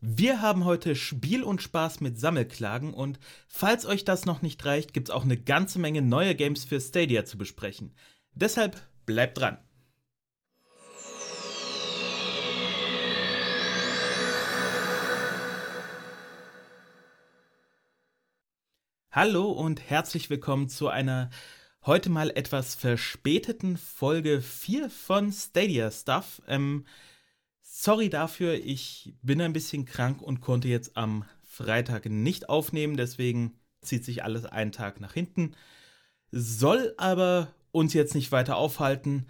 Wir haben heute Spiel und Spaß mit Sammelklagen und falls euch das noch nicht reicht, gibt es auch eine ganze Menge neue Games für Stadia zu besprechen. Deshalb bleibt dran. Hallo und herzlich willkommen zu einer heute mal etwas verspäteten Folge 4 von Stadia Stuff. Ähm, Sorry dafür, ich bin ein bisschen krank und konnte jetzt am Freitag nicht aufnehmen, deswegen zieht sich alles einen Tag nach hinten. Soll aber uns jetzt nicht weiter aufhalten.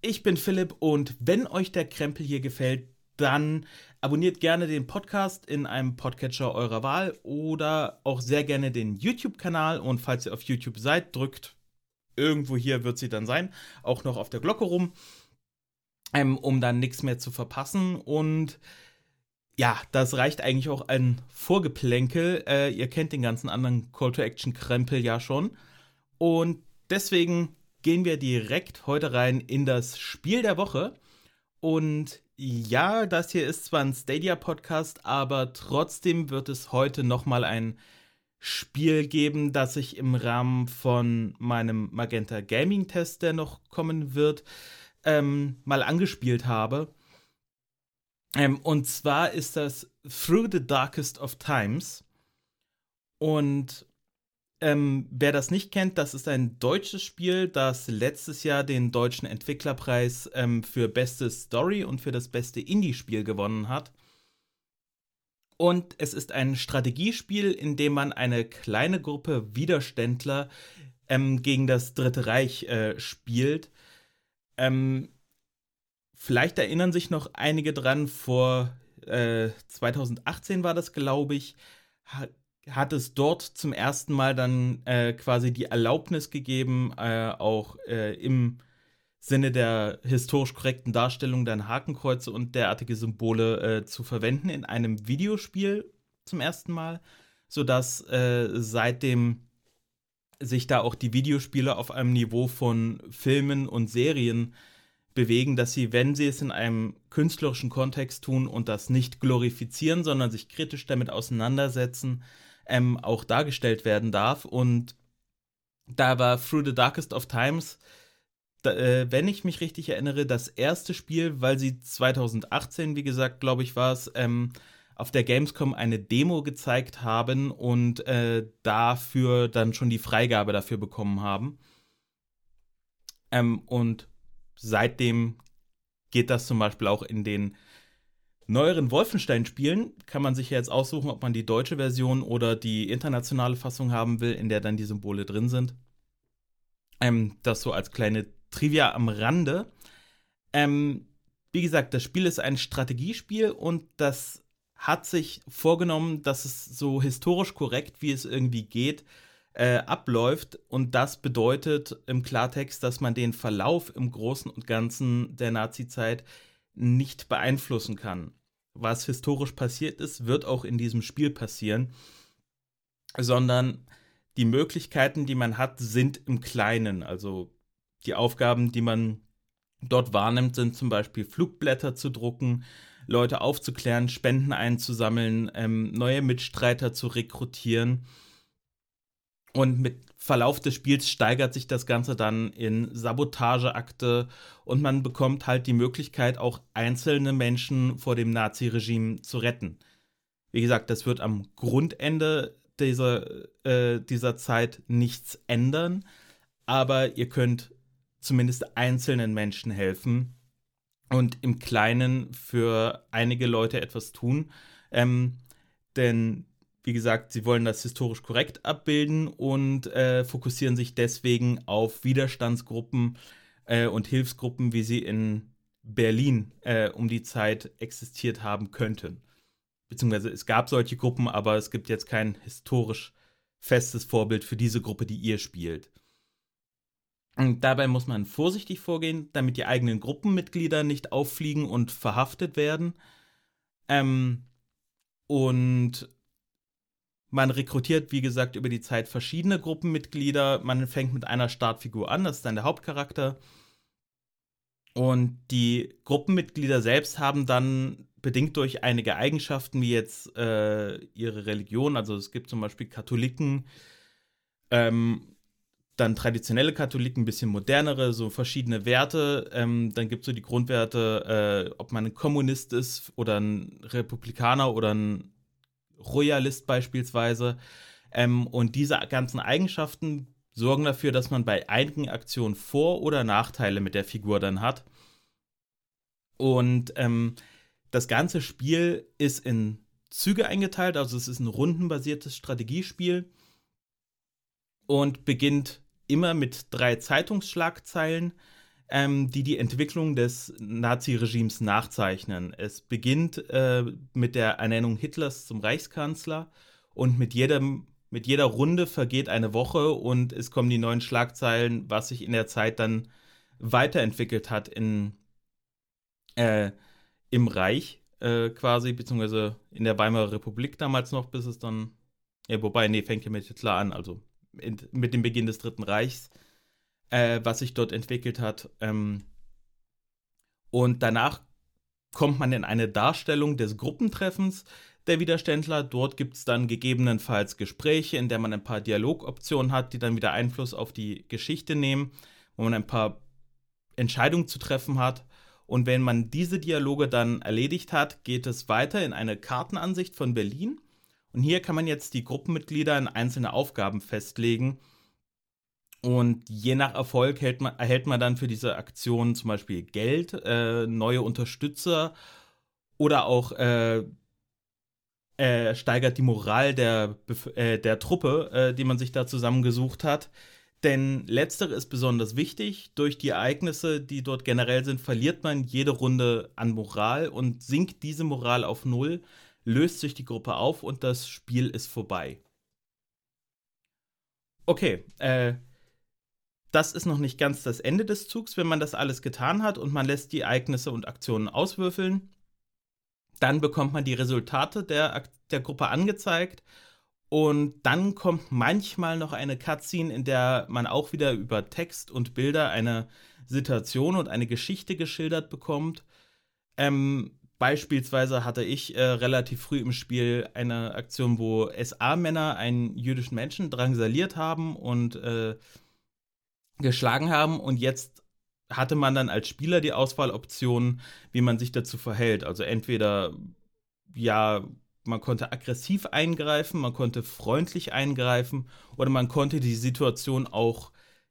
Ich bin Philipp und wenn euch der Krempel hier gefällt, dann abonniert gerne den Podcast in einem Podcatcher eurer Wahl oder auch sehr gerne den YouTube-Kanal und falls ihr auf YouTube seid, drückt irgendwo hier wird sie dann sein, auch noch auf der Glocke rum ähm, um dann nichts mehr zu verpassen. Und ja, das reicht eigentlich auch ein Vorgeplänkel. Äh, ihr kennt den ganzen anderen Call-to-Action-Krempel ja schon. Und deswegen gehen wir direkt heute rein in das Spiel der Woche. Und ja, das hier ist zwar ein Stadia-Podcast, aber trotzdem wird es heute nochmal ein Spiel geben, das ich im Rahmen von meinem Magenta Gaming-Test, der noch kommen wird, ähm, mal angespielt habe. Ähm, und zwar ist das Through the Darkest of Times. Und ähm, wer das nicht kennt, das ist ein deutsches Spiel, das letztes Jahr den deutschen Entwicklerpreis ähm, für beste Story und für das beste Indie-Spiel gewonnen hat. Und es ist ein Strategiespiel, in dem man eine kleine Gruppe Widerständler ähm, gegen das Dritte Reich äh, spielt ähm, vielleicht erinnern sich noch einige dran, vor äh, 2018 war das, glaube ich, hat, hat es dort zum ersten Mal dann äh, quasi die Erlaubnis gegeben, äh, auch äh, im Sinne der historisch korrekten Darstellung dann Hakenkreuze und derartige Symbole äh, zu verwenden in einem Videospiel zum ersten Mal, sodass äh, seitdem sich da auch die Videospiele auf einem Niveau von Filmen und Serien bewegen, dass sie, wenn sie es in einem künstlerischen Kontext tun und das nicht glorifizieren, sondern sich kritisch damit auseinandersetzen, ähm, auch dargestellt werden darf. Und da war Through the Darkest of Times, da, äh, wenn ich mich richtig erinnere, das erste Spiel, weil sie 2018, wie gesagt, glaube ich, war es, ähm, auf der Gamescom eine Demo gezeigt haben und äh, dafür dann schon die Freigabe dafür bekommen haben. Ähm, und seitdem geht das zum Beispiel auch in den neueren Wolfenstein-Spielen. Kann man sich ja jetzt aussuchen, ob man die deutsche Version oder die internationale Fassung haben will, in der dann die Symbole drin sind. Ähm, das so als kleine Trivia am Rande. Ähm, wie gesagt, das Spiel ist ein Strategiespiel und das hat sich vorgenommen, dass es so historisch korrekt, wie es irgendwie geht, äh, abläuft. Und das bedeutet im Klartext, dass man den Verlauf im Großen und Ganzen der Nazi-Zeit nicht beeinflussen kann. Was historisch passiert ist, wird auch in diesem Spiel passieren, sondern die Möglichkeiten, die man hat, sind im Kleinen. Also die Aufgaben, die man dort wahrnimmt, sind zum Beispiel Flugblätter zu drucken, Leute aufzuklären, Spenden einzusammeln, ähm, neue Mitstreiter zu rekrutieren. Und mit Verlauf des Spiels steigert sich das Ganze dann in Sabotageakte und man bekommt halt die Möglichkeit, auch einzelne Menschen vor dem Nazi-Regime zu retten. Wie gesagt, das wird am Grundende dieser, äh, dieser Zeit nichts ändern, aber ihr könnt zumindest einzelnen Menschen helfen und im Kleinen für einige Leute etwas tun. Ähm, denn, wie gesagt, sie wollen das historisch korrekt abbilden und äh, fokussieren sich deswegen auf Widerstandsgruppen äh, und Hilfsgruppen, wie sie in Berlin äh, um die Zeit existiert haben könnten. Beziehungsweise es gab solche Gruppen, aber es gibt jetzt kein historisch festes Vorbild für diese Gruppe, die ihr spielt. Und dabei muss man vorsichtig vorgehen, damit die eigenen Gruppenmitglieder nicht auffliegen und verhaftet werden. Ähm, und man rekrutiert, wie gesagt, über die Zeit verschiedene Gruppenmitglieder. Man fängt mit einer Startfigur an, das ist dann der Hauptcharakter. Und die Gruppenmitglieder selbst haben dann bedingt durch einige Eigenschaften, wie jetzt äh, ihre Religion. Also es gibt zum Beispiel Katholiken, ähm, dann traditionelle Katholiken, ein bisschen modernere, so verschiedene Werte. Ähm, dann gibt es so die Grundwerte, äh, ob man ein Kommunist ist oder ein Republikaner oder ein Royalist beispielsweise. Ähm, und diese ganzen Eigenschaften sorgen dafür, dass man bei einigen Aktionen Vor- oder Nachteile mit der Figur dann hat. Und ähm, das ganze Spiel ist in Züge eingeteilt, also es ist ein rundenbasiertes Strategiespiel und beginnt immer mit drei Zeitungsschlagzeilen, ähm, die die Entwicklung des Naziregimes nachzeichnen. Es beginnt äh, mit der Ernennung Hitlers zum Reichskanzler und mit jedem mit jeder Runde vergeht eine Woche und es kommen die neuen Schlagzeilen, was sich in der Zeit dann weiterentwickelt hat in, äh, im Reich äh, quasi, beziehungsweise in der Weimarer Republik damals noch, bis es dann, ja, wobei, nee, fängt ja mit Hitler an, also mit dem Beginn des Dritten Reichs, äh, was sich dort entwickelt hat. Ähm, und danach kommt man in eine Darstellung des Gruppentreffens der Widerständler. Dort gibt es dann gegebenenfalls Gespräche, in der man ein paar Dialogoptionen hat, die dann wieder Einfluss auf die Geschichte nehmen, wo man ein paar Entscheidungen zu treffen hat. Und wenn man diese Dialoge dann erledigt hat, geht es weiter in eine Kartenansicht von Berlin. Und hier kann man jetzt die Gruppenmitglieder in einzelne Aufgaben festlegen. Und je nach Erfolg man, erhält man dann für diese Aktion zum Beispiel Geld, äh, neue Unterstützer oder auch äh, äh, steigert die Moral der, äh, der Truppe, äh, die man sich da zusammengesucht hat. Denn letztere ist besonders wichtig. Durch die Ereignisse, die dort generell sind, verliert man jede Runde an Moral und sinkt diese Moral auf Null, löst sich die Gruppe auf und das Spiel ist vorbei. Okay, äh, das ist noch nicht ganz das Ende des Zugs, wenn man das alles getan hat und man lässt die Ereignisse und Aktionen auswürfeln. Dann bekommt man die Resultate der, der Gruppe angezeigt. Und dann kommt manchmal noch eine Cutscene, in der man auch wieder über Text und Bilder eine Situation und eine Geschichte geschildert bekommt. Ähm, beispielsweise hatte ich äh, relativ früh im Spiel eine Aktion, wo SA-Männer einen jüdischen Menschen drangsaliert haben und äh, geschlagen haben. Und jetzt hatte man dann als Spieler die Auswahloption, wie man sich dazu verhält. Also entweder, ja, man konnte aggressiv eingreifen, man konnte freundlich eingreifen oder man konnte die Situation auch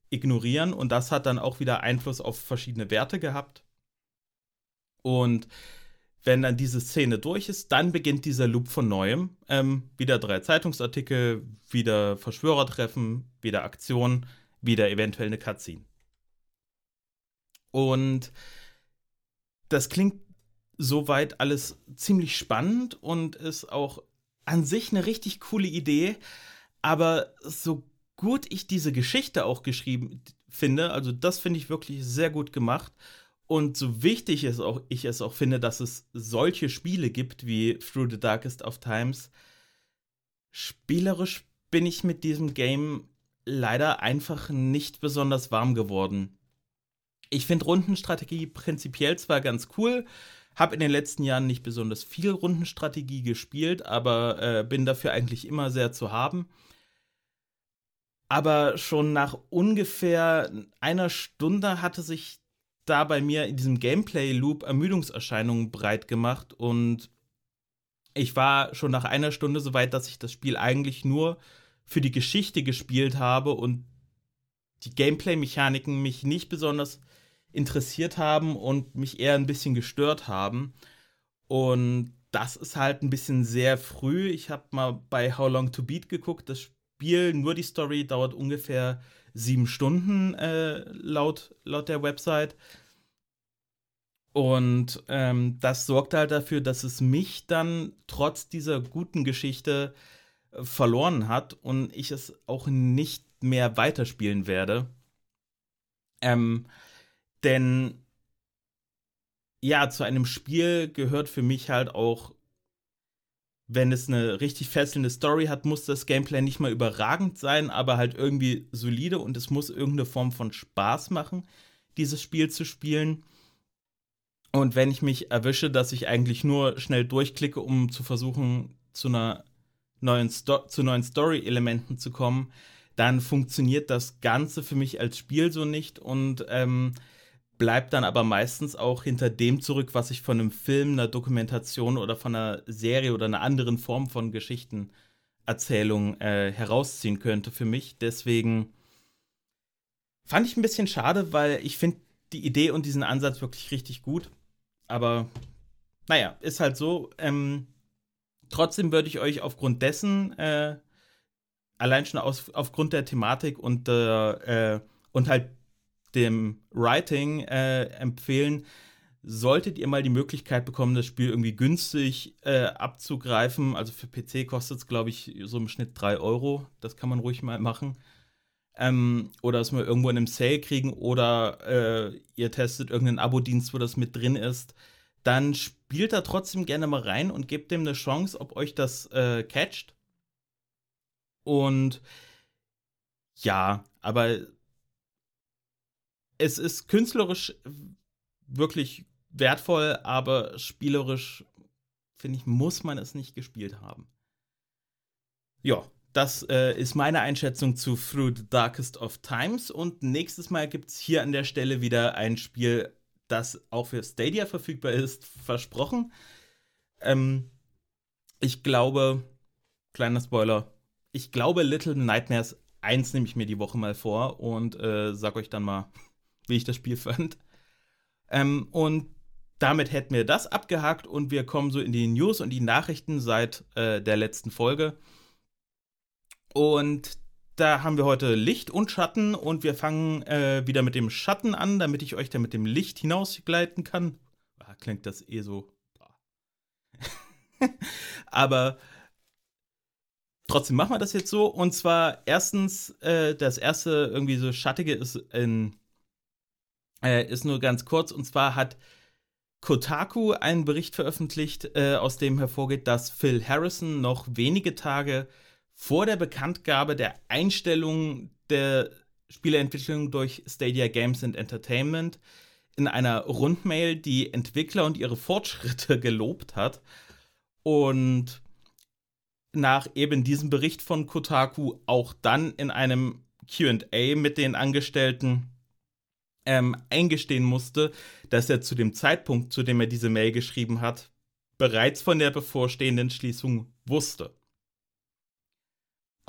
ignorieren und das hat dann auch wieder Einfluss auf verschiedene Werte gehabt. Und wenn dann diese Szene durch ist, dann beginnt dieser Loop von neuem. Ähm, wieder drei Zeitungsartikel, wieder Verschwörertreffen, wieder Aktion, wieder eventuell eine Cutscene. Und das klingt soweit alles ziemlich spannend und ist auch an sich eine richtig coole Idee. Aber so gut ich diese Geschichte auch geschrieben finde, also das finde ich wirklich sehr gut gemacht. Und so wichtig es auch, ich es auch finde, dass es solche Spiele gibt wie Through the Darkest of Times, spielerisch bin ich mit diesem Game leider einfach nicht besonders warm geworden. Ich finde Rundenstrategie prinzipiell zwar ganz cool, habe in den letzten Jahren nicht besonders viel Rundenstrategie gespielt, aber äh, bin dafür eigentlich immer sehr zu haben. Aber schon nach ungefähr einer Stunde hatte sich da bei mir in diesem Gameplay-Loop Ermüdungserscheinungen breit gemacht und ich war schon nach einer Stunde so weit, dass ich das Spiel eigentlich nur für die Geschichte gespielt habe und die Gameplay-Mechaniken mich nicht besonders interessiert haben und mich eher ein bisschen gestört haben. Und das ist halt ein bisschen sehr früh. Ich habe mal bei How Long to Beat geguckt. Das Spiel, nur die Story, dauert ungefähr sieben Stunden äh, laut, laut der Website. Und ähm, das sorgt halt dafür, dass es mich dann trotz dieser guten Geschichte äh, verloren hat und ich es auch nicht mehr weiterspielen werde. Ähm, denn ja, zu einem Spiel gehört für mich halt auch, wenn es eine richtig fesselnde Story hat, muss das Gameplay nicht mal überragend sein, aber halt irgendwie solide und es muss irgendeine Form von Spaß machen, dieses Spiel zu spielen. Und wenn ich mich erwische, dass ich eigentlich nur schnell durchklicke, um zu versuchen, zu einer neuen Sto zu neuen Story-Elementen zu kommen, dann funktioniert das Ganze für mich als Spiel so nicht und ähm, bleibt dann aber meistens auch hinter dem zurück, was ich von einem Film, einer Dokumentation oder von einer Serie oder einer anderen Form von Geschichtenerzählung äh, herausziehen könnte für mich. Deswegen fand ich ein bisschen schade, weil ich finde die Idee und diesen Ansatz wirklich richtig gut. Aber naja, ist halt so. Ähm, trotzdem würde ich euch aufgrund dessen, äh, allein schon aus, aufgrund der Thematik und, äh, und halt dem Writing äh, empfehlen, solltet ihr mal die Möglichkeit bekommen, das Spiel irgendwie günstig äh, abzugreifen. Also für PC kostet es, glaube ich, so im Schnitt 3 Euro. Das kann man ruhig mal machen. Ähm, oder es mal irgendwo in einem Sale kriegen oder äh, ihr testet irgendeinen Abo-Dienst, wo das mit drin ist. Dann spielt da trotzdem gerne mal rein und gebt dem eine Chance, ob euch das äh, catcht. Und ja, aber es ist künstlerisch wirklich wertvoll, aber spielerisch, finde ich, muss man es nicht gespielt haben. Ja, das äh, ist meine Einschätzung zu Through the Darkest of Times. Und nächstes Mal gibt es hier an der Stelle wieder ein Spiel, das auch für Stadia verfügbar ist, versprochen. Ähm, ich glaube, kleiner Spoiler, ich glaube, Little Nightmares 1 nehme ich mir die Woche mal vor und äh, sag euch dann mal, wie ich das Spiel fand. Ähm, und damit hätten wir das abgehakt und wir kommen so in die News und die Nachrichten seit äh, der letzten Folge. Und da haben wir heute Licht und Schatten und wir fangen äh, wieder mit dem Schatten an, damit ich euch dann mit dem Licht hinausgleiten kann. Ah, klingt das eh so. Aber trotzdem machen wir das jetzt so. Und zwar erstens, äh, das erste irgendwie so Schattige ist in äh, ist nur ganz kurz. Und zwar hat Kotaku einen Bericht veröffentlicht, äh, aus dem hervorgeht, dass Phil Harrison noch wenige Tage vor der Bekanntgabe der Einstellung der Spieleentwicklung durch Stadia Games and Entertainment in einer Rundmail die Entwickler und ihre Fortschritte gelobt hat. Und nach eben diesem Bericht von Kotaku auch dann in einem QA mit den Angestellten ähm, eingestehen musste, dass er zu dem Zeitpunkt, zu dem er diese Mail geschrieben hat, bereits von der bevorstehenden Schließung wusste.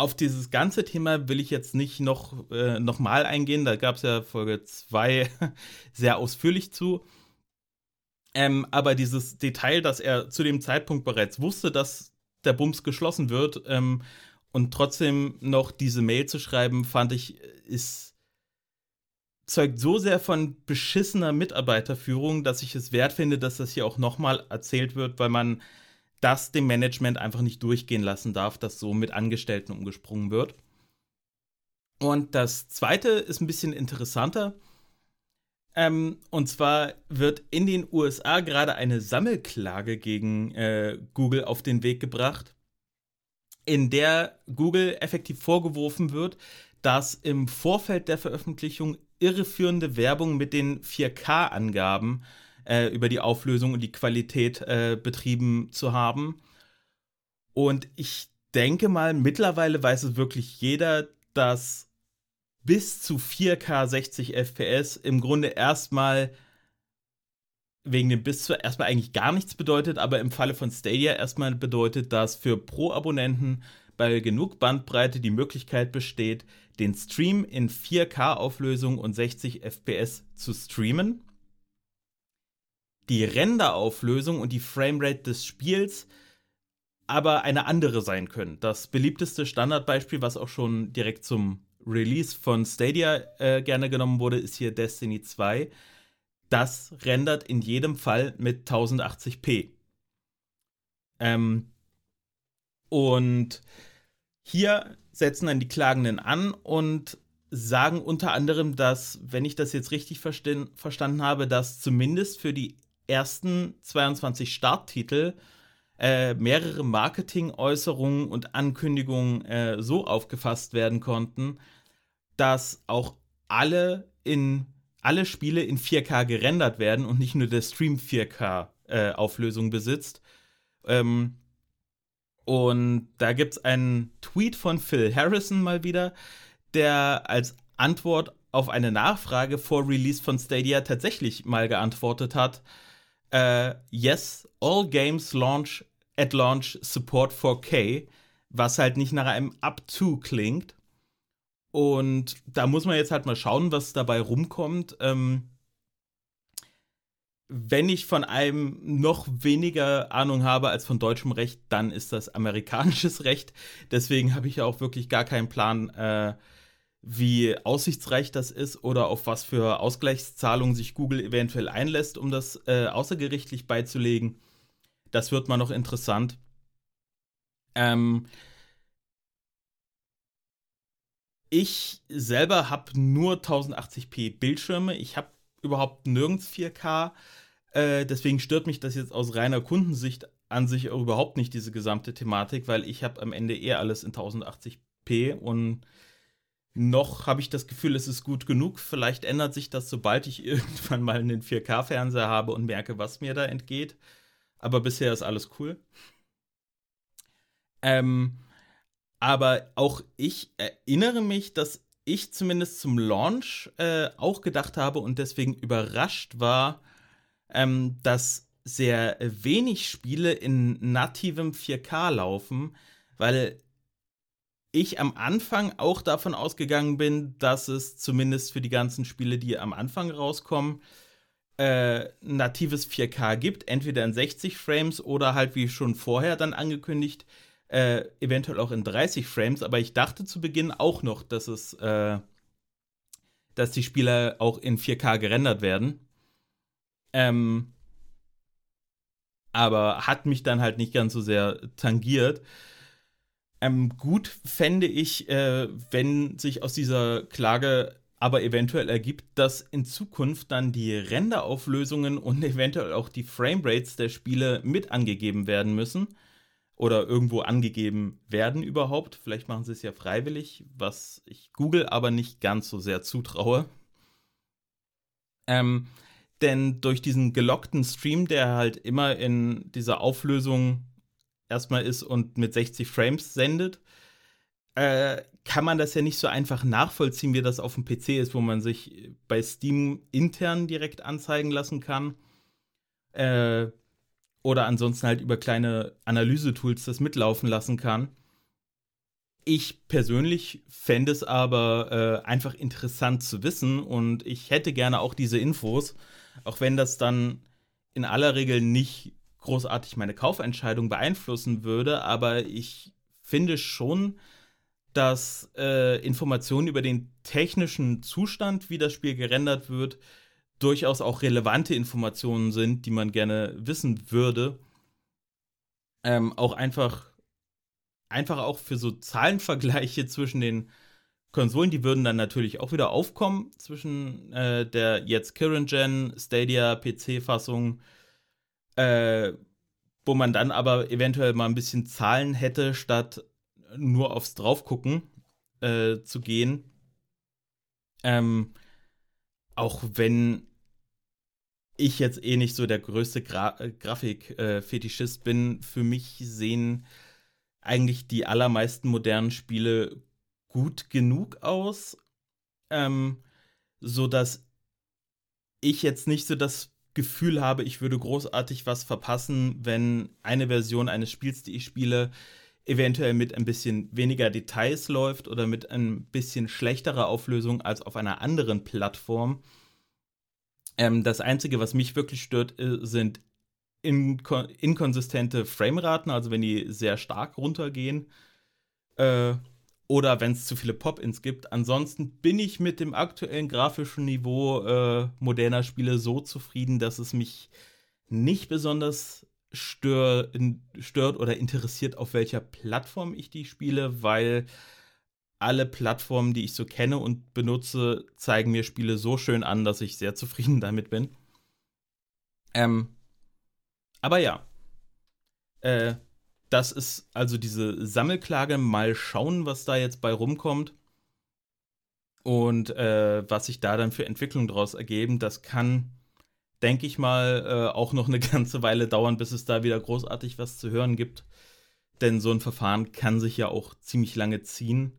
Auf dieses ganze Thema will ich jetzt nicht noch, äh, noch mal eingehen, da gab es ja Folge 2 sehr ausführlich zu. Ähm, aber dieses Detail, dass er zu dem Zeitpunkt bereits wusste, dass der Bums geschlossen wird ähm, und trotzdem noch diese Mail zu schreiben, fand ich, ist zeugt so sehr von beschissener Mitarbeiterführung, dass ich es wert finde, dass das hier auch nochmal erzählt wird, weil man das dem Management einfach nicht durchgehen lassen darf, dass so mit Angestellten umgesprungen wird. Und das zweite ist ein bisschen interessanter. Ähm, und zwar wird in den USA gerade eine Sammelklage gegen äh, Google auf den Weg gebracht, in der Google effektiv vorgeworfen wird, dass im Vorfeld der Veröffentlichung irreführende Werbung mit den 4K-Angaben äh, über die Auflösung und die Qualität äh, betrieben zu haben. Und ich denke mal, mittlerweile weiß es wirklich jeder, dass bis zu 4K 60 FPS im Grunde erstmal wegen dem bis zu erstmal eigentlich gar nichts bedeutet, aber im Falle von Stadia erstmal bedeutet, dass für Pro-Abonnenten bei genug Bandbreite die Möglichkeit besteht, den Stream in 4K-Auflösung und 60 FPS zu streamen. Die Renderauflösung und die Framerate des Spiels aber eine andere sein können. Das beliebteste Standardbeispiel, was auch schon direkt zum Release von Stadia äh, gerne genommen wurde, ist hier Destiny 2. Das rendert in jedem Fall mit 1080p. Ähm, und hier setzen dann die Klagenden an und sagen unter anderem, dass, wenn ich das jetzt richtig verstanden habe, dass zumindest für die ersten 22 Starttitel äh, mehrere Marketingäußerungen und Ankündigungen äh, so aufgefasst werden konnten, dass auch alle in alle Spiele in 4K gerendert werden und nicht nur der Stream 4K äh, Auflösung besitzt. Ähm, und da gibt es einen Tweet von Phil Harrison mal wieder, der als Antwort auf eine Nachfrage vor Release von Stadia tatsächlich mal geantwortet hat. Uh, yes, all games launch at launch support 4K, was halt nicht nach einem Up to klingt. Und da muss man jetzt halt mal schauen, was dabei rumkommt. Ähm, wenn ich von einem noch weniger Ahnung habe als von deutschem Recht, dann ist das amerikanisches Recht. Deswegen habe ich auch wirklich gar keinen Plan, äh, wie aussichtsreich das ist oder auf was für Ausgleichszahlungen sich Google eventuell einlässt, um das äh, außergerichtlich beizulegen. Das wird mal noch interessant. Ähm, ich selber habe nur 1080p Bildschirme. Ich habe überhaupt nirgends 4K. Äh, deswegen stört mich das jetzt aus reiner Kundensicht an sich überhaupt nicht, diese gesamte Thematik, weil ich habe am Ende eher alles in 1080p und noch habe ich das Gefühl, es ist gut genug. Vielleicht ändert sich das, sobald ich irgendwann mal einen 4K-Fernseher habe und merke, was mir da entgeht. Aber bisher ist alles cool. Ähm, aber auch ich erinnere mich, dass ich zumindest zum Launch äh, auch gedacht habe und deswegen überrascht war, ähm, dass sehr wenig Spiele in nativem 4K laufen, weil ich am Anfang auch davon ausgegangen bin, dass es zumindest für die ganzen Spiele, die am Anfang rauskommen, äh, natives 4K gibt, entweder in 60 Frames oder halt wie schon vorher dann angekündigt äh, eventuell auch in 30 Frames, aber ich dachte zu Beginn auch noch, dass es, äh, dass die Spieler auch in 4K gerendert werden. Ähm, aber hat mich dann halt nicht ganz so sehr tangiert. Ähm, gut fände ich, äh, wenn sich aus dieser Klage aber eventuell ergibt, dass in Zukunft dann die Renderauflösungen und eventuell auch die Framerates der Spiele mit angegeben werden müssen oder irgendwo angegeben werden überhaupt. Vielleicht machen sie es ja freiwillig, was ich Google aber nicht ganz so sehr zutraue. Ähm, denn durch diesen gelockten Stream, der halt immer in dieser Auflösung erstmal ist und mit 60 Frames sendet, äh, kann man das ja nicht so einfach nachvollziehen, wie das auf dem PC ist, wo man sich bei Steam intern direkt anzeigen lassen kann. Äh, oder ansonsten halt über kleine Analysetools das mitlaufen lassen kann. Ich persönlich fände es aber äh, einfach interessant zu wissen und ich hätte gerne auch diese Infos, auch wenn das dann in aller Regel nicht großartig meine Kaufentscheidung beeinflussen würde, aber ich finde schon, dass äh, Informationen über den technischen Zustand, wie das Spiel gerendert wird, durchaus auch relevante Informationen sind, die man gerne wissen würde. Ähm, auch einfach, einfach auch für so Zahlenvergleiche zwischen den Konsolen, die würden dann natürlich auch wieder aufkommen zwischen äh, der jetzt Current Gen Stadia PC-Fassung, äh, wo man dann aber eventuell mal ein bisschen Zahlen hätte, statt nur aufs Draufgucken äh, zu gehen. Ähm, auch wenn ich jetzt eh nicht so der größte Gra äh, Grafik-Fetischist äh, bin, für mich sehen eigentlich die allermeisten modernen Spiele gut genug aus, ähm, so dass ich jetzt nicht so das Gefühl habe, ich würde großartig was verpassen, wenn eine Version eines Spiels, die ich spiele, eventuell mit ein bisschen weniger Details läuft oder mit ein bisschen schlechterer Auflösung als auf einer anderen Plattform. Ähm, das Einzige, was mich wirklich stört, äh, sind inko inkonsistente Frameraten, also wenn die sehr stark runtergehen. Äh, oder wenn es zu viele Pop-ins gibt. Ansonsten bin ich mit dem aktuellen grafischen Niveau äh, moderner Spiele so zufrieden, dass es mich nicht besonders stör stört oder interessiert, auf welcher Plattform ich die spiele, weil alle Plattformen, die ich so kenne und benutze, zeigen mir Spiele so schön an, dass ich sehr zufrieden damit bin. Ähm, aber ja. Äh, das ist also diese Sammelklage. Mal schauen, was da jetzt bei rumkommt. Und äh, was sich da dann für Entwicklungen daraus ergeben, das kann, denke ich mal, äh, auch noch eine ganze Weile dauern, bis es da wieder großartig was zu hören gibt. Denn so ein Verfahren kann sich ja auch ziemlich lange ziehen.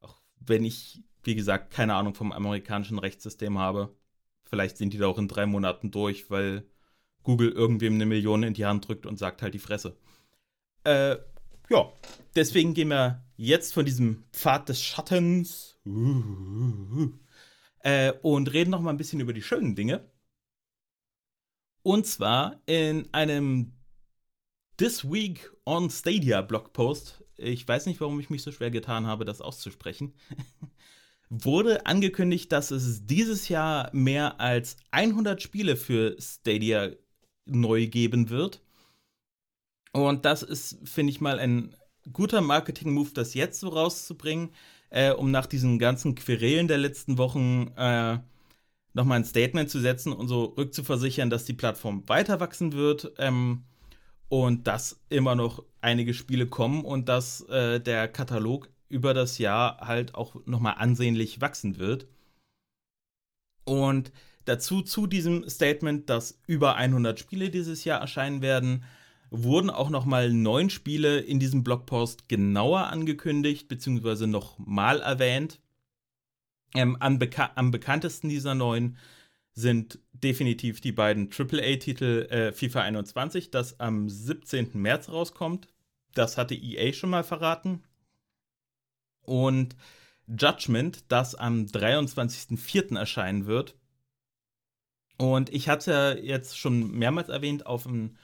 Auch wenn ich, wie gesagt, keine Ahnung vom amerikanischen Rechtssystem habe. Vielleicht sind die da auch in drei Monaten durch, weil Google irgendwem eine Million in die Hand drückt und sagt halt die Fresse. Äh, ja, deswegen gehen wir jetzt von diesem Pfad des Schattens äh, und reden noch mal ein bisschen über die schönen Dinge. Und zwar in einem This Week on Stadia Blogpost. Ich weiß nicht, warum ich mich so schwer getan habe, das auszusprechen. wurde angekündigt, dass es dieses Jahr mehr als 100 Spiele für Stadia neu geben wird. Und das ist, finde ich mal, ein guter Marketing-Move, das jetzt so rauszubringen, äh, um nach diesen ganzen Querelen der letzten Wochen äh, nochmal ein Statement zu setzen und so rückzuversichern, dass die Plattform weiter wachsen wird ähm, und dass immer noch einige Spiele kommen und dass äh, der Katalog über das Jahr halt auch nochmal ansehnlich wachsen wird. Und dazu zu diesem Statement, dass über 100 Spiele dieses Jahr erscheinen werden, wurden auch nochmal neun Spiele in diesem Blogpost genauer angekündigt, beziehungsweise nochmal erwähnt. Ähm, am, beka am, bekanntesten dieser neun sind definitiv die beiden AAA-Titel äh, FIFA 21, das am 17. März rauskommt. Das hatte EA schon mal verraten und Judgment, das am 23.04. erscheinen wird. Und ich hatte jetzt schon mehrmals erwähnt, auf ein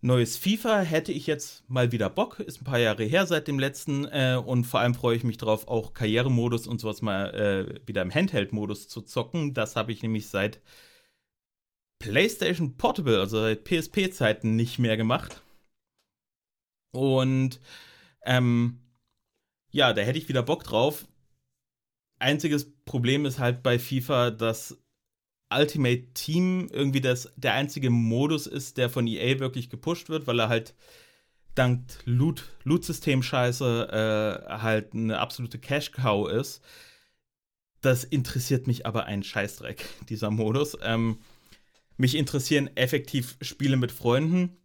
neues FIFA hätte ich jetzt mal wieder Bock. Ist ein paar Jahre her seit dem letzten. Äh, und vor allem freue ich mich drauf, auch Karrieremodus und sowas mal äh, wieder im Handheld-Modus zu zocken. Das habe ich nämlich seit PlayStation Portable, also seit PSP-Zeiten, nicht mehr gemacht. Und ähm, ja, da hätte ich wieder Bock drauf. Einziges Problem ist halt bei FIFA, dass Ultimate Team irgendwie das, der einzige Modus ist, der von EA wirklich gepusht wird, weil er halt dank Loot-System-Scheiße äh, halt eine absolute Cash-Cow ist. Das interessiert mich aber ein Scheißdreck, dieser Modus. Ähm, mich interessieren effektiv Spiele mit Freunden.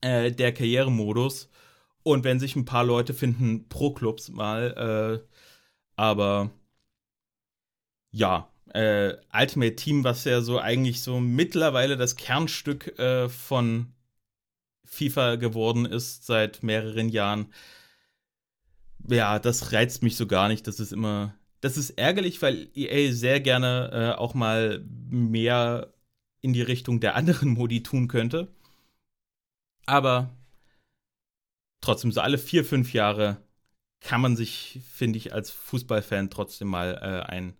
Äh, der Karrieremodus und wenn sich ein paar Leute finden, Pro-Clubs mal. Äh, aber ja, äh, Ultimate Team, was ja so eigentlich so mittlerweile das Kernstück äh, von FIFA geworden ist seit mehreren Jahren. Ja, das reizt mich so gar nicht. Das ist immer. Das ist ärgerlich, weil EA sehr gerne äh, auch mal mehr in die Richtung der anderen Modi tun könnte. Aber trotzdem so alle vier, fünf Jahre kann man sich, finde ich, als Fußballfan trotzdem mal äh, ein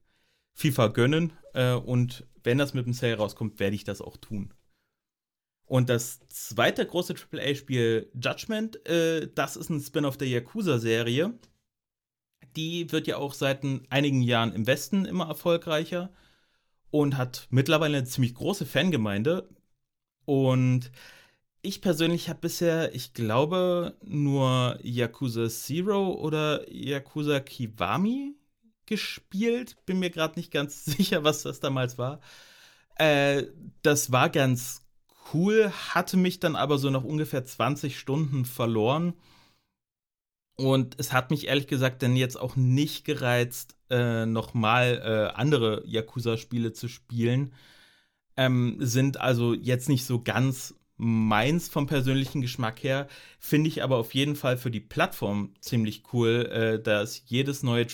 FIFA gönnen. Äh, und wenn das mit dem Sale rauskommt, werde ich das auch tun. Und das zweite große AAA-Spiel Judgment, äh, das ist ein Spin-off der Yakuza-Serie. Die wird ja auch seit einigen Jahren im Westen immer erfolgreicher und hat mittlerweile eine ziemlich große Fangemeinde. Und ich persönlich habe bisher, ich glaube, nur Yakuza Zero oder Yakuza Kiwami gespielt. Bin mir gerade nicht ganz sicher, was das damals war. Äh, das war ganz cool, hatte mich dann aber so nach ungefähr 20 Stunden verloren. Und es hat mich ehrlich gesagt dann jetzt auch nicht gereizt, äh, nochmal äh, andere Yakuza-Spiele zu spielen. Ähm, sind also jetzt nicht so ganz meins vom persönlichen Geschmack her, finde ich aber auf jeden Fall für die Plattform ziemlich cool. Äh, da ist jedes neue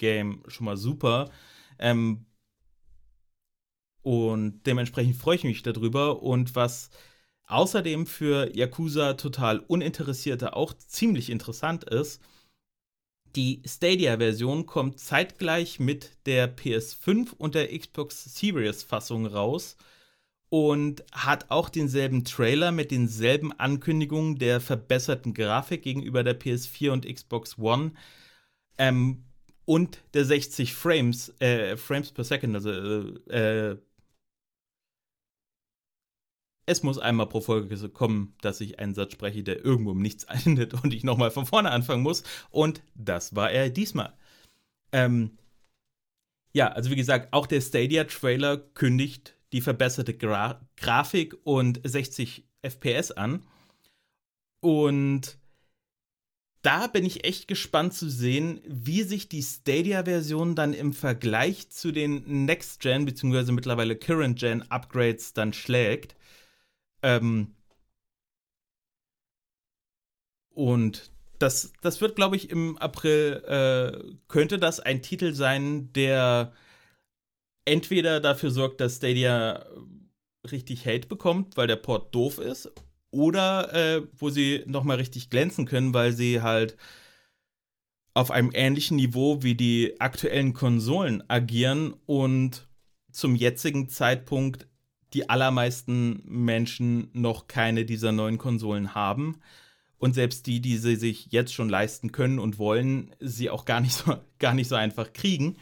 AAA-Game schon mal super. Ähm, und dementsprechend freue ich mich darüber. Und was außerdem für Yakuza total Uninteressierte auch ziemlich interessant ist, die Stadia-Version kommt zeitgleich mit der PS5 und der Xbox Series-Fassung raus und hat auch denselben Trailer mit denselben Ankündigungen der verbesserten Grafik gegenüber der PS4 und Xbox One ähm, und der 60 Frames, äh, Frames per Second, also äh, äh, es muss einmal pro Folge kommen, dass ich einen Satz spreche, der irgendwo um nichts endet und ich nochmal von vorne anfangen muss. Und das war er diesmal. Ähm, ja, also wie gesagt, auch der Stadia-Trailer kündigt die verbesserte Gra Grafik und 60 FPS an. Und da bin ich echt gespannt zu sehen, wie sich die Stadia-Version dann im Vergleich zu den Next-Gen bzw. mittlerweile Current-Gen-Upgrades dann schlägt. Ähm und das, das wird, glaube ich, im April, äh, könnte das ein Titel sein, der entweder dafür sorgt, dass Stadia richtig Hate bekommt, weil der Port doof ist, oder äh, wo sie nochmal richtig glänzen können, weil sie halt auf einem ähnlichen Niveau wie die aktuellen Konsolen agieren und zum jetzigen Zeitpunkt die allermeisten Menschen noch keine dieser neuen Konsolen haben. Und selbst die, die sie sich jetzt schon leisten können und wollen, sie auch gar nicht so, gar nicht so einfach kriegen.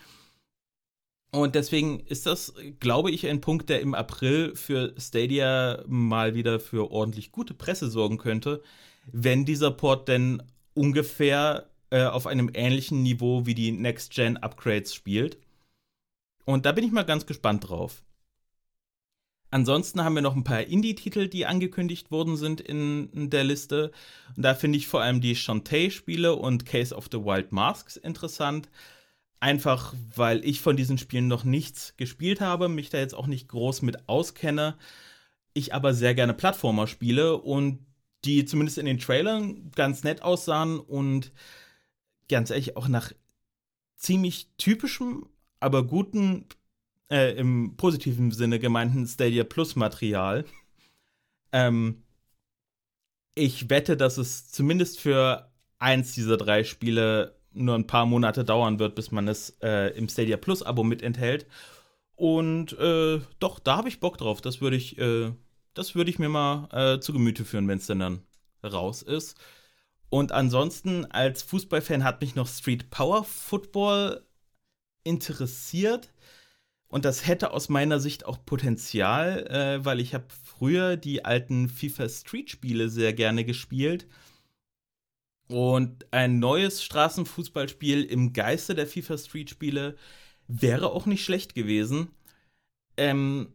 Und deswegen ist das, glaube ich, ein Punkt, der im April für Stadia mal wieder für ordentlich gute Presse sorgen könnte, wenn dieser Port denn ungefähr äh, auf einem ähnlichen Niveau wie die Next-Gen-Upgrades spielt. Und da bin ich mal ganz gespannt drauf. Ansonsten haben wir noch ein paar Indie-Titel, die angekündigt worden sind in, in der Liste. Und da finde ich vor allem die Shantae-Spiele und Case of the Wild Masks interessant. Einfach weil ich von diesen Spielen noch nichts gespielt habe, mich da jetzt auch nicht groß mit auskenne. Ich aber sehr gerne Plattformer spiele und die zumindest in den Trailern ganz nett aussahen und ganz ehrlich auch nach ziemlich typischem, aber guten, äh, im positiven Sinne gemeinten Stadia Plus Material. Ähm, ich wette, dass es zumindest für eins dieser drei Spiele nur ein paar Monate dauern wird, bis man es äh, im Stadia Plus Abo mit enthält. Und äh, doch, da habe ich Bock drauf. Das würde ich, äh, das würde ich mir mal äh, zu Gemüte führen, wenn es denn dann raus ist. Und ansonsten, als Fußballfan hat mich noch Street Power Football interessiert. Und das hätte aus meiner Sicht auch Potenzial, äh, weil ich habe früher die alten FIFA Street Spiele sehr gerne gespielt und ein neues Straßenfußballspiel im Geiste der FIFA Street Spiele wäre auch nicht schlecht gewesen. Ähm,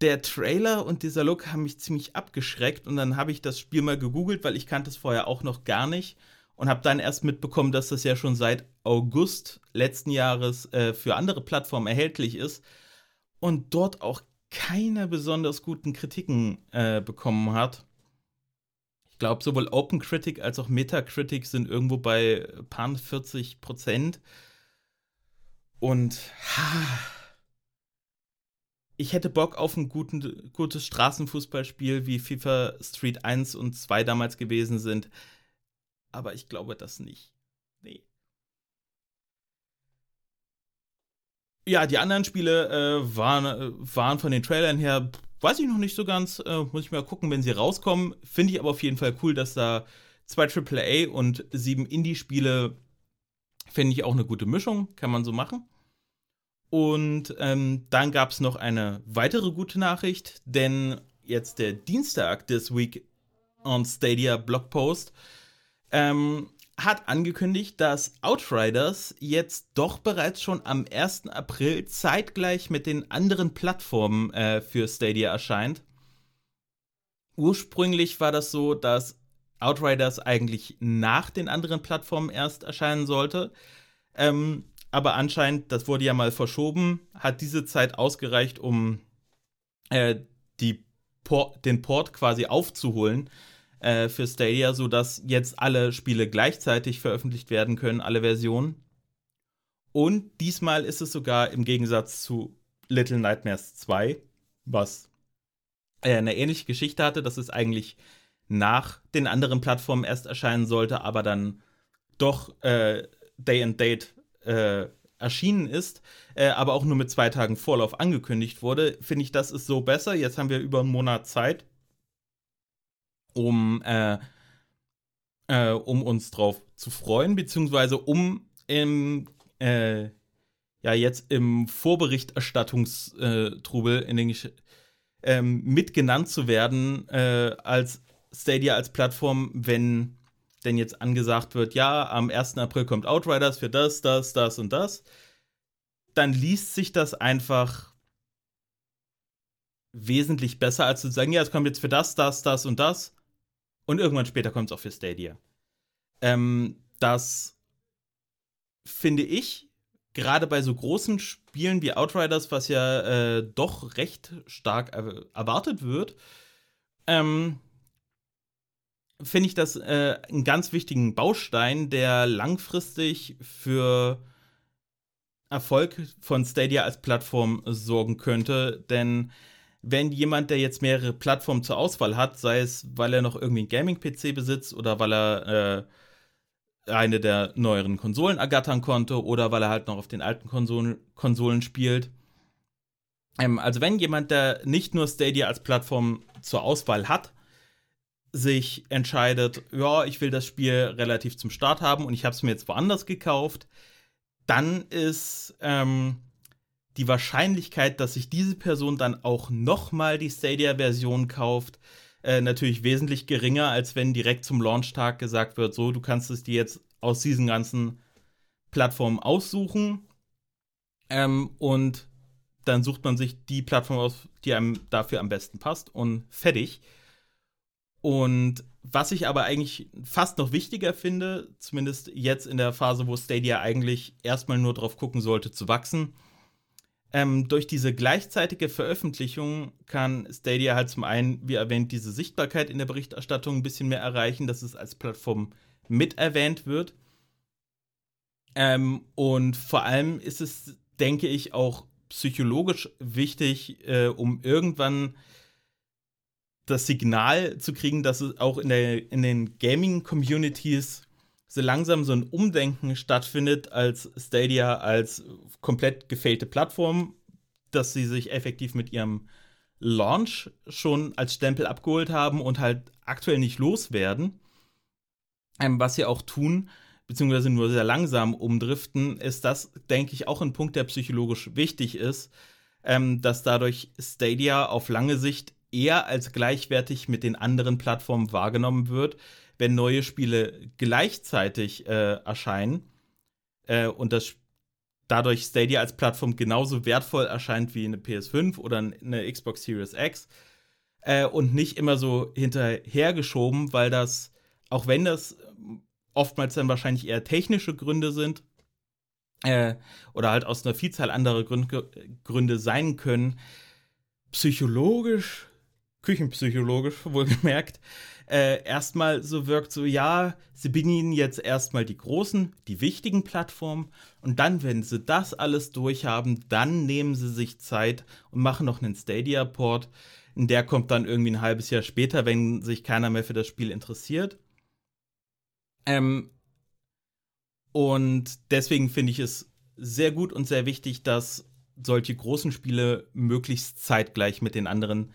der Trailer und dieser Look haben mich ziemlich abgeschreckt und dann habe ich das Spiel mal gegoogelt, weil ich kannte es vorher auch noch gar nicht und habe dann erst mitbekommen, dass das ja schon seit August letzten Jahres äh, für andere Plattformen erhältlich ist und dort auch keine besonders guten Kritiken äh, bekommen hat glaube, sowohl OpenCritic als auch Metacritic sind irgendwo bei paar 40 Prozent. Und ha, ich hätte Bock auf ein guten, gutes Straßenfußballspiel, wie FIFA Street 1 und 2 damals gewesen sind. Aber ich glaube das nicht. Nee. Ja, die anderen Spiele äh, waren, äh, waren von den Trailern her Weiß ich noch nicht so ganz. Äh, muss ich mal gucken, wenn sie rauskommen. Finde ich aber auf jeden Fall cool, dass da zwei AAA und sieben Indie-Spiele, finde ich auch eine gute Mischung. Kann man so machen. Und ähm, dann gab es noch eine weitere gute Nachricht, denn jetzt der Dienstag des Week on Stadia Blogpost ähm, hat angekündigt, dass Outriders jetzt doch bereits schon am 1. April zeitgleich mit den anderen Plattformen äh, für Stadia erscheint. Ursprünglich war das so, dass Outriders eigentlich nach den anderen Plattformen erst erscheinen sollte. Ähm, aber anscheinend, das wurde ja mal verschoben, hat diese Zeit ausgereicht, um äh, die Por den Port quasi aufzuholen äh, für Stadia, sodass jetzt alle Spiele gleichzeitig veröffentlicht werden können, alle Versionen. Und diesmal ist es sogar im Gegensatz zu Little Nightmares 2, was äh, eine ähnliche Geschichte hatte, dass es eigentlich nach den anderen Plattformen erst erscheinen sollte, aber dann doch äh, Day and Date äh, erschienen ist, äh, aber auch nur mit zwei Tagen Vorlauf angekündigt wurde, finde ich, das ist so besser. Jetzt haben wir über einen Monat Zeit um, äh, äh, um uns drauf zu freuen, beziehungsweise um im, äh, ja, jetzt im Vorberichterstattungstrubel in den ähm, mitgenannt zu werden äh, als Stadia als Plattform, wenn denn jetzt angesagt wird, ja, am 1. April kommt Outriders für das, das, das und das, dann liest sich das einfach wesentlich besser, als zu sagen, ja, es kommt jetzt für das, das, das und das. Und irgendwann später kommt es auch für Stadia. Ähm, das finde ich, gerade bei so großen Spielen wie Outriders, was ja äh, doch recht stark er erwartet wird, ähm, finde ich das äh, einen ganz wichtigen Baustein, der langfristig für Erfolg von Stadia als Plattform sorgen könnte. Denn wenn jemand, der jetzt mehrere Plattformen zur Auswahl hat, sei es, weil er noch irgendwie einen Gaming-PC besitzt oder weil er äh, eine der neueren Konsolen ergattern konnte oder weil er halt noch auf den alten Konsolen, Konsolen spielt. Ähm, also wenn jemand, der nicht nur Stadia als Plattform zur Auswahl hat, sich entscheidet, ja, ich will das Spiel relativ zum Start haben und ich habe es mir jetzt woanders gekauft, dann ist ähm, die Wahrscheinlichkeit, dass sich diese Person dann auch nochmal die Stadia-Version kauft, äh, natürlich wesentlich geringer, als wenn direkt zum Launchtag gesagt wird, so, du kannst es dir jetzt aus diesen ganzen Plattformen aussuchen. Ähm, und dann sucht man sich die Plattform aus, die einem dafür am besten passt und fertig. Und was ich aber eigentlich fast noch wichtiger finde, zumindest jetzt in der Phase, wo Stadia eigentlich erstmal nur drauf gucken sollte, zu wachsen, ähm, durch diese gleichzeitige Veröffentlichung kann Stadia halt zum einen, wie erwähnt, diese Sichtbarkeit in der Berichterstattung ein bisschen mehr erreichen, dass es als Plattform mit erwähnt wird. Ähm, und vor allem ist es, denke ich, auch psychologisch wichtig, äh, um irgendwann das Signal zu kriegen, dass es auch in, der, in den Gaming-Communities so langsam so ein Umdenken stattfindet als Stadia als komplett gefailte Plattform, dass sie sich effektiv mit ihrem Launch schon als Stempel abgeholt haben und halt aktuell nicht loswerden. Ähm, was sie auch tun, beziehungsweise nur sehr langsam umdriften, ist das, denke ich, auch ein Punkt, der psychologisch wichtig ist, ähm, dass dadurch Stadia auf lange Sicht eher als gleichwertig mit den anderen Plattformen wahrgenommen wird, wenn neue Spiele gleichzeitig äh, erscheinen äh, und das dadurch Stadia als Plattform genauso wertvoll erscheint wie eine PS5 oder eine Xbox Series X äh, und nicht immer so hinterhergeschoben, weil das, auch wenn das oftmals dann wahrscheinlich eher technische Gründe sind, äh, oder halt aus einer Vielzahl anderer Gründe, Gründe sein können, psychologisch küchenpsychologisch wohlgemerkt, äh, erstmal so wirkt, so ja, sie bedienen jetzt erstmal die großen, die wichtigen Plattformen und dann, wenn sie das alles durchhaben, dann nehmen sie sich Zeit und machen noch einen Stadia-Port. Der kommt dann irgendwie ein halbes Jahr später, wenn sich keiner mehr für das Spiel interessiert. Ähm, und deswegen finde ich es sehr gut und sehr wichtig, dass solche großen Spiele möglichst zeitgleich mit den anderen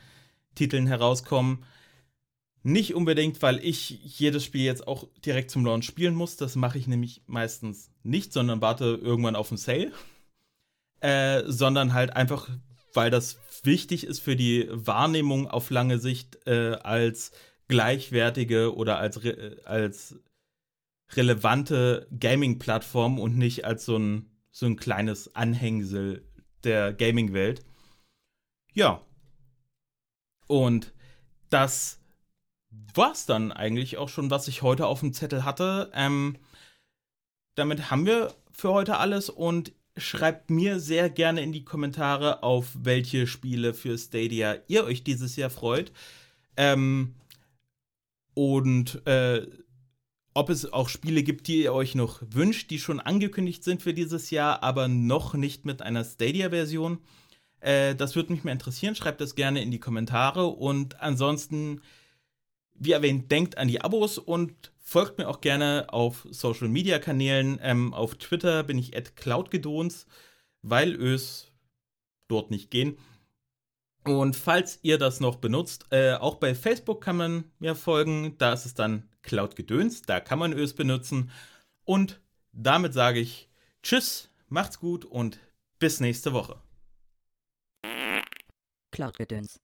Titeln herauskommen. Nicht unbedingt, weil ich jedes Spiel jetzt auch direkt zum Launch spielen muss. Das mache ich nämlich meistens nicht, sondern warte irgendwann auf einen Sale. Äh, sondern halt einfach, weil das wichtig ist für die Wahrnehmung auf lange Sicht äh, als gleichwertige oder als, re als relevante Gaming-Plattform und nicht als so ein, so ein kleines Anhängsel der Gaming-Welt. Ja, und das war's dann eigentlich auch schon, was ich heute auf dem Zettel hatte. Ähm, damit haben wir für heute alles und schreibt mir sehr gerne in die Kommentare, auf welche Spiele für Stadia ihr euch dieses Jahr freut. Ähm, und äh, ob es auch Spiele gibt, die ihr euch noch wünscht, die schon angekündigt sind für dieses Jahr, aber noch nicht mit einer Stadia-Version. Äh, das würde mich mal interessieren. Schreibt das gerne in die Kommentare. Und ansonsten, wie erwähnt, denkt an die Abos und folgt mir auch gerne auf Social Media Kanälen. Ähm, auf Twitter bin ich at cloudgedons, weil es dort nicht gehen. Und falls ihr das noch benutzt, äh, auch bei Facebook kann man mir folgen. Da ist es dann Cloudgedöns. Da kann man Ös benutzen. Und damit sage ich Tschüss, macht's gut und bis nächste Woche. Cloud-Gedöns.